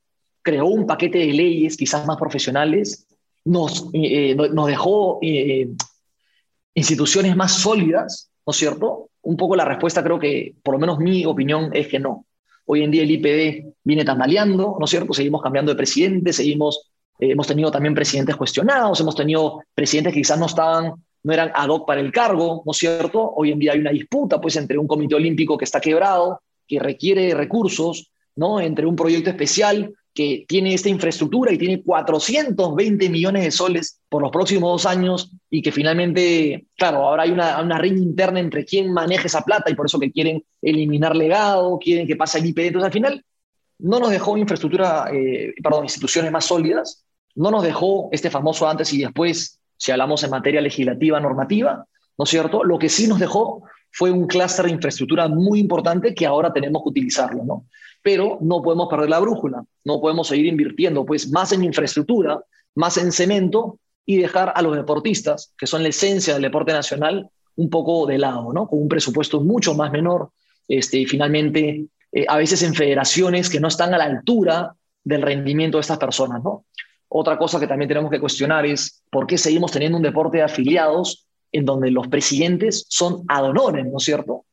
Speaker 2: ¿Creó un paquete de leyes quizás más profesionales? ¿Nos, eh, nos dejó eh, instituciones más sólidas? ¿No es cierto? Un poco la respuesta creo que, por lo menos mi opinión, es que no. Hoy en día el IPD viene tambaleando, ¿no es cierto? Seguimos cambiando de presidente, seguimos eh, hemos tenido también presidentes cuestionados, hemos tenido presidentes que quizás no estaban, no eran ad hoc para el cargo, ¿no es cierto? Hoy en día hay una disputa, pues, entre un comité olímpico que está quebrado, que requiere recursos, ¿no? Entre un proyecto especial que tiene esta infraestructura y tiene 420 millones de soles por los próximos dos años y que finalmente, claro, ahora hay una, una interna entre quién maneja esa plata y por eso que quieren eliminar legado, quieren que pase el IPD. Entonces, al final, no nos dejó infraestructura, eh, perdón, instituciones más sólidas, no nos dejó este famoso antes y después, si hablamos en materia legislativa, normativa, ¿no es cierto? Lo que sí nos dejó fue un clúster de infraestructura muy importante que ahora tenemos que utilizarlo, ¿no? Pero no podemos perder la brújula, no podemos seguir invirtiendo pues más en infraestructura, más en cemento y dejar a los deportistas, que son la esencia del deporte nacional, un poco de lado, ¿no? Con un presupuesto mucho más menor, este, y finalmente eh, a veces en federaciones que no están a la altura del rendimiento de estas personas, ¿no? Otra cosa que también tenemos que cuestionar es por qué seguimos teniendo un deporte de afiliados en donde los presidentes son ad honorem, ¿no es cierto?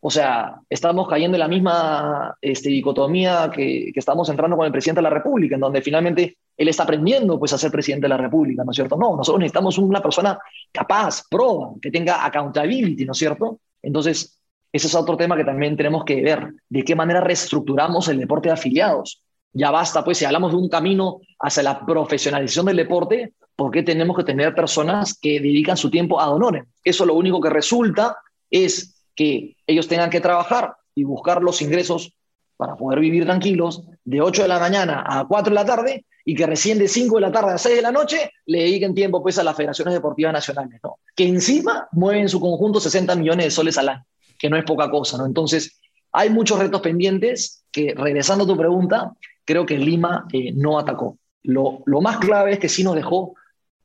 Speaker 2: O sea, estamos cayendo en la misma este, dicotomía que, que, estamos entrando con el presidente de la República, en donde finalmente él está aprendiendo pues, a ser presidente de la República, ¿no es cierto? No, nosotros necesitamos una persona capaz, proba, que tenga accountability, ¿no es cierto? Entonces, ese es otro tema que también tenemos que ver, de qué manera reestructuramos el deporte de afiliados. Ya basta, pues, si hablamos de un camino hacia la profesionalización del deporte, ¿por qué tenemos que tener personas que dedican su tiempo a donores? Eso lo único que resulta es que ellos tengan que trabajar y buscar los ingresos para poder vivir tranquilos de 8 de la mañana a 4 de la tarde y que recién de 5 de la tarde a 6 de la noche le dediquen tiempo pues a las federaciones deportivas nacionales, ¿no? Que encima mueven su conjunto 60 millones de soles al año, que no es poca cosa, ¿no? Entonces, hay muchos retos pendientes que, regresando a tu pregunta, creo que Lima eh, no atacó. Lo, más clave es que sí nos dejó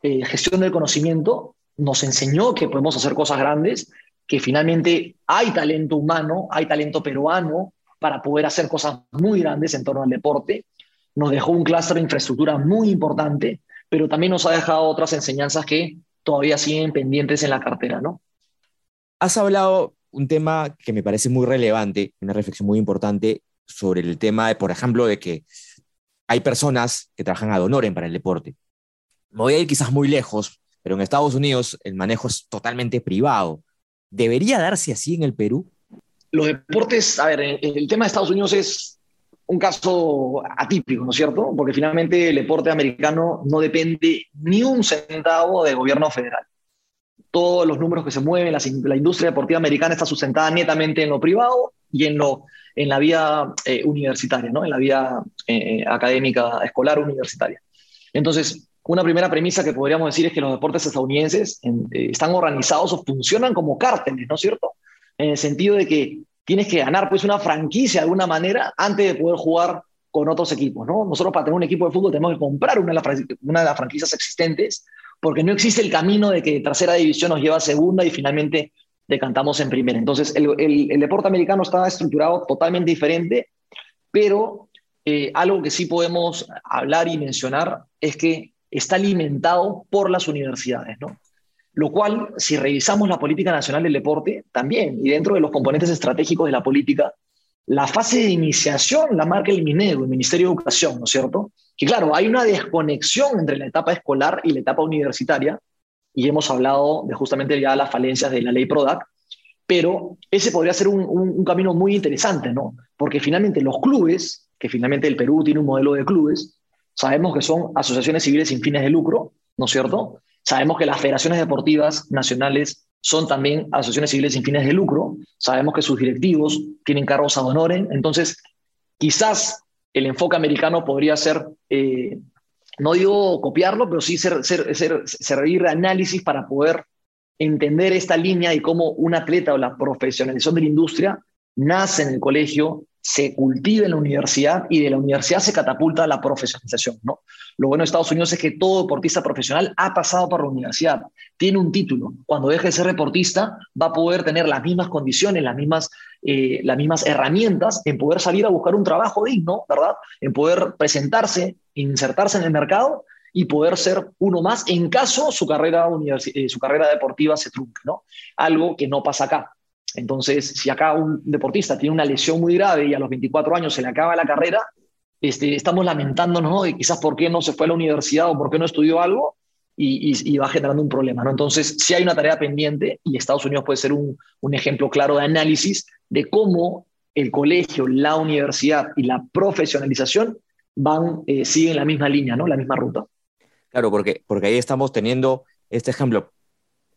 Speaker 2: eh, gestión del conocimiento, nos enseñó que podemos hacer cosas grandes que finalmente hay talento humano, hay talento peruano para poder hacer cosas muy grandes en torno al deporte. Nos dejó un clúster de infraestructura muy importante, pero también nos ha dejado otras enseñanzas que todavía siguen pendientes en la cartera, ¿no?
Speaker 6: Has hablado un tema que me parece muy relevante, una reflexión muy importante sobre el tema, de, por ejemplo, de que hay personas que trabajan a honoren para el deporte. Me voy a ir quizás muy lejos, pero en Estados Unidos el manejo es totalmente privado. ¿Debería darse así en el Perú?
Speaker 2: Los deportes, a ver, el tema de Estados Unidos es un caso atípico, ¿no es cierto? Porque finalmente el deporte americano no depende ni un centavo del gobierno federal. Todos los números que se mueven, la, industria deportiva americana está sustentada netamente en lo privado y en, lo, en la vía eh, universitaria, ¿no? en la vía eh, académica, escolar universitaria. Entonces, una primera premisa que podríamos decir es que los deportes estadounidenses eh, están organizados o funcionan como cárteles, ¿no es cierto? En el sentido de que tienes que ganar pues una franquicia de alguna manera antes de poder jugar con otros equipos, ¿no? Nosotros para tener un equipo de fútbol tenemos que comprar una de las, una de las franquicias existentes porque no existe el camino de que tercera división nos lleva a segunda y finalmente decantamos en primera. Entonces, el, el, deporte americano está estructurado totalmente diferente, pero eh, algo que sí podemos hablar y mencionar es que está alimentado por las universidades, ¿no? Lo cual, si revisamos la política nacional del deporte, también, y dentro de los componentes estratégicos de la política, la fase de iniciación la marca el MINEDU, el Ministerio de Educación, ¿no es cierto? Que claro, hay una desconexión entre la etapa escolar y la etapa universitaria, y hemos hablado de justamente ya las falencias de la ley PRODAC, pero ese podría ser un, camino muy interesante, ¿no? Porque finalmente los clubes, que finalmente el Perú tiene un modelo de clubes, Sabemos que son asociaciones civiles sin fines de lucro, ¿no es cierto? Sabemos que las federaciones deportivas nacionales son también asociaciones civiles sin fines de lucro. Sabemos que sus directivos tienen cargos ad honorem. Entonces, quizás el enfoque americano podría ser, eh, no digo copiarlo, pero sí ser, ser, ser, servir de análisis para poder entender esta línea y cómo un atleta o la profesionalización de la industria nace en el colegio, se cultiva en la universidad y de la universidad se catapulta a la profesionalización. ¿no? Lo bueno de Estados Unidos es que todo deportista profesional ha pasado por la universidad, tiene un título. Cuando deje de ser deportista, va a poder tener las mismas condiciones, las mismas, eh, las mismas herramientas en poder salir a buscar un trabajo digno, ¿verdad? En poder presentarse, insertarse en el mercado y poder ser uno más en caso su carrera, eh, su carrera deportiva se trunque, ¿no? Algo que no pasa acá. Entonces, si acá un deportista tiene una lesión muy grave y a los 24 años se le acaba la carrera, este, estamos lamentándonos de quizás por qué no se fue a la universidad o por qué no estudió algo y, va generando un problema. ¿no? Entonces, sí hay una tarea pendiente y Estados Unidos puede ser un, ejemplo claro de análisis de cómo el colegio, la universidad y la profesionalización van, eh, siguen la misma línea, ¿no? la misma ruta.
Speaker 6: Claro, porque, porque ahí estamos teniendo este ejemplo,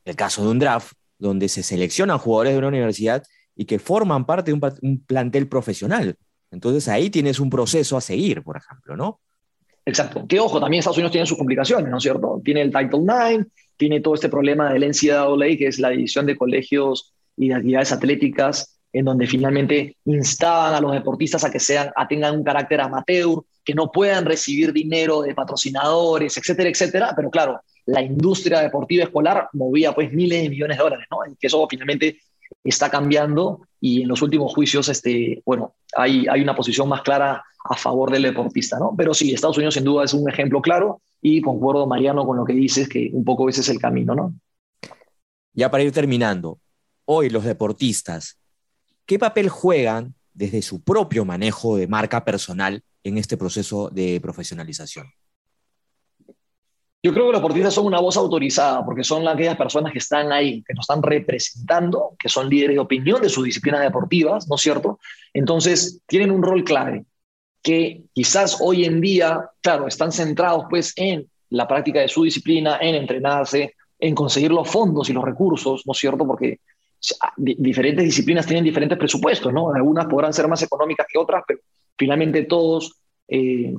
Speaker 6: el caso de un draft, donde se seleccionan jugadores de una universidad y que forman parte de un, plantel profesional. Entonces ahí tienes un proceso a seguir, por ejemplo, ¿no?
Speaker 2: Exacto. Que ojo, también Estados Unidos tiene sus complicaciones, ¿no es cierto? Tiene el Title IX, tiene todo este problema del NCAA, que es la división de colegios y de actividades atléticas, en donde finalmente instaban a los deportistas a que sean, a tengan un carácter amateur, que no puedan recibir dinero de patrocinadores, etcétera, etcétera. Pero claro, la industria deportiva escolar movía pues miles de millones de dólares, ¿no? Y que eso finalmente está cambiando y en los últimos juicios, este, bueno, hay, hay una posición más clara a favor del deportista, ¿no? Pero sí, Estados Unidos sin duda es un ejemplo claro y concuerdo, Mariano, con lo que dices, que un poco ese es el camino, ¿no?
Speaker 6: Ya para ir terminando, hoy los deportistas
Speaker 1: ¿qué papel juegan desde su propio manejo de marca personal en este proceso de profesionalización?
Speaker 2: Yo creo que los deportistas son una voz autorizada porque son aquellas personas que están ahí, que nos están representando, que son líderes de opinión de sus disciplinas deportivas, ¿no es cierto? Entonces, tienen un rol clave que quizás hoy en día, claro, están centrados pues en la práctica de su disciplina, en entrenarse, en conseguir los fondos y los recursos, ¿no es cierto? Porque diferentes disciplinas tienen diferentes presupuestos, ¿no? Algunas podrán ser más económicas que otras, pero finalmente todos eh,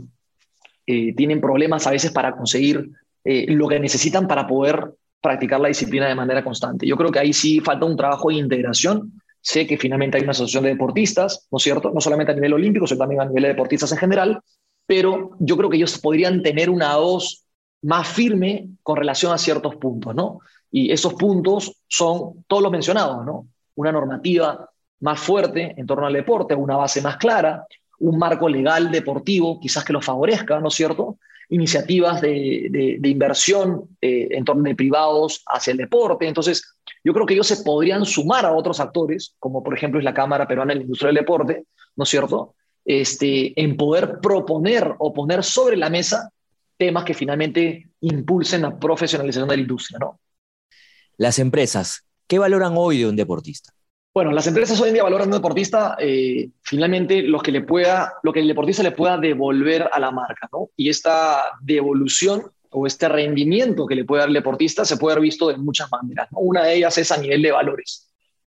Speaker 2: eh, tienen problemas a veces para conseguir eh, lo que necesitan para poder practicar la disciplina de manera constante. Yo creo que ahí sí falta un trabajo de integración. Sé que finalmente hay una asociación de deportistas, ¿no es cierto? No solamente a nivel olímpico, sino también a nivel de deportistas en general, pero yo creo que ellos podrían tener una voz más firme con relación a ciertos puntos, ¿no? Y esos puntos son todos los mencionados, ¿no? Una normativa más fuerte en torno al deporte, una base más clara, un marco legal deportivo quizás que lo favorezca, ¿no es cierto? Iniciativas de, inversión eh, en torno de privados hacia el deporte. Entonces, yo creo que ellos se podrían sumar a otros actores, como por ejemplo es la Cámara Peruana de la Industria del Deporte, ¿no es cierto? Este, en poder proponer o poner sobre la mesa temas que finalmente impulsen la profesionalización de la industria, ¿no?
Speaker 1: Las empresas, ¿qué valoran hoy de un deportista?
Speaker 2: Bueno, las empresas hoy en día valoran a un deportista eh, finalmente lo que, le pueda, lo que el deportista le pueda devolver a la marca, ¿no? Y esta devolución o este rendimiento que le puede dar el deportista se puede haber visto de muchas maneras. Una de ellas es a nivel de valores.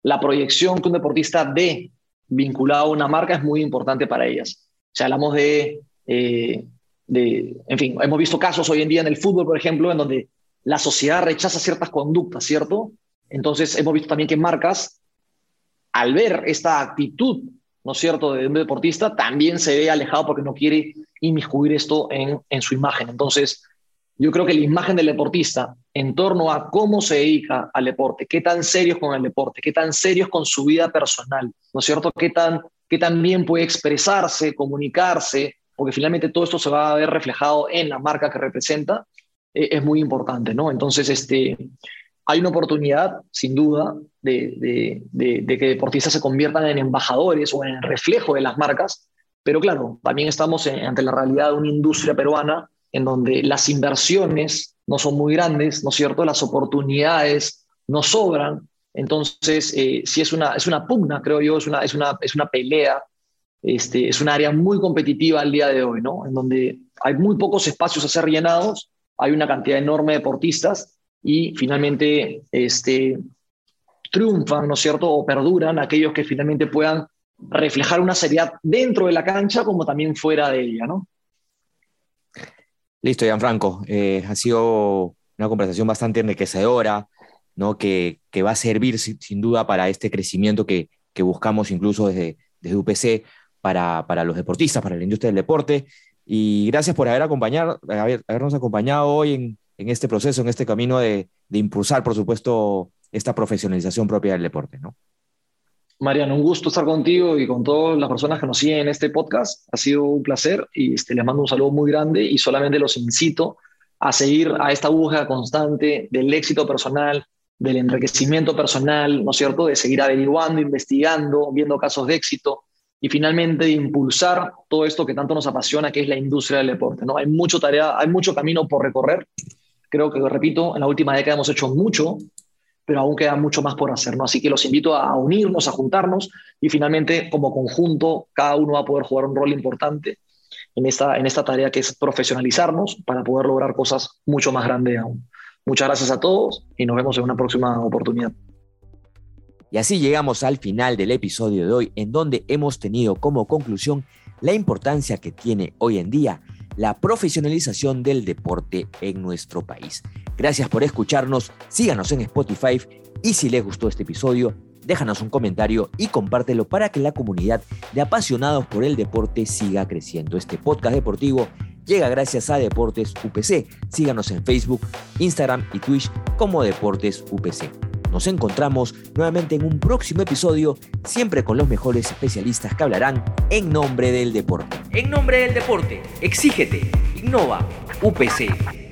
Speaker 2: La proyección que un deportista dé vinculado a una marca es muy importante para ellas. Si hablamos de, eh, de, en fin, hemos visto casos hoy en día en el fútbol, por ejemplo, en donde la sociedad rechaza ciertas conductas, ¿cierto? Entonces hemos visto también que marcas, al ver esta actitud, ¿no es cierto?, de un deportista, también se ve alejado porque no quiere inmiscuir esto en, su imagen. Entonces, yo creo que la imagen del deportista en torno a cómo se dedica al deporte, qué tan serio es con el deporte, qué tan serio es con su vida personal, ¿no es cierto? Qué tan, qué tan bien puede expresarse, comunicarse, porque finalmente todo esto se va a ver reflejado en la marca que representa. Eh, es muy importante, ¿no? Entonces, este, hay una oportunidad, sin duda, de, que deportistas se conviertan en embajadores o en reflejo de las marcas, pero claro, también estamos ante la realidad de una industria peruana en donde las inversiones no son muy grandes, ¿no es cierto? Las oportunidades no sobran. Entonces, eh, sí es una, es una pugna, creo yo, es una, es una, es una pelea, este, es un área muy competitiva al día de hoy, ¿no? En donde hay muy pocos espacios a ser rellenados hay una cantidad enorme de deportistas y finalmente este, triunfan, ¿no es cierto? O perduran aquellos que finalmente puedan reflejar una seriedad dentro de la cancha como también fuera de ella, ¿no?
Speaker 1: Listo, Gianfranco. Eh, ha sido una conversación bastante enriquecedora, ¿no? Que, que va a servir sin, duda para este crecimiento que, que buscamos incluso desde, desde UPC para, para los deportistas, para la industria del deporte. Y gracias por haber habernos acompañado hoy en, en, este proceso, en este camino de, de, impulsar, por supuesto, esta profesionalización propia del deporte. ¿no?
Speaker 2: Mariano, un gusto estar contigo y con todas las personas que nos siguen en este podcast. Ha sido un placer y este, les mando un saludo muy grande y solamente los incito a seguir a esta búsqueda constante del éxito personal, del enriquecimiento personal, ¿no es cierto? De seguir averiguando, investigando, viendo casos de éxito, y finalmente impulsar todo esto que tanto nos apasiona, que es la industria del deporte. ¿no? Hay, mucho tarea, hay mucho camino por recorrer. Creo que, repito, en la última década hemos hecho mucho, pero aún queda mucho más por hacer. ¿no? Así que los invito a unirnos, a juntarnos y finalmente, como conjunto, cada uno va a poder jugar un rol importante en esta, en esta tarea que es profesionalizarnos para poder lograr cosas mucho más grandes aún. Muchas gracias a todos y nos vemos en una próxima oportunidad.
Speaker 1: Y así llegamos al final del episodio de hoy, en donde hemos tenido como conclusión la importancia que tiene hoy en día la profesionalización del deporte en nuestro país. Gracias por escucharnos, síganos en Spotify y si les gustó este episodio, déjanos un comentario y compártelo para que la comunidad de apasionados por el deporte siga creciendo. Este podcast deportivo llega gracias a Deportes UPC. Síganos en Facebook, Instagram y Twitch como Deportes UPC. Nos encontramos nuevamente en un próximo episodio, siempre con los mejores especialistas que hablarán en nombre del deporte.
Speaker 7: En nombre del deporte, exígete, innova, UPC.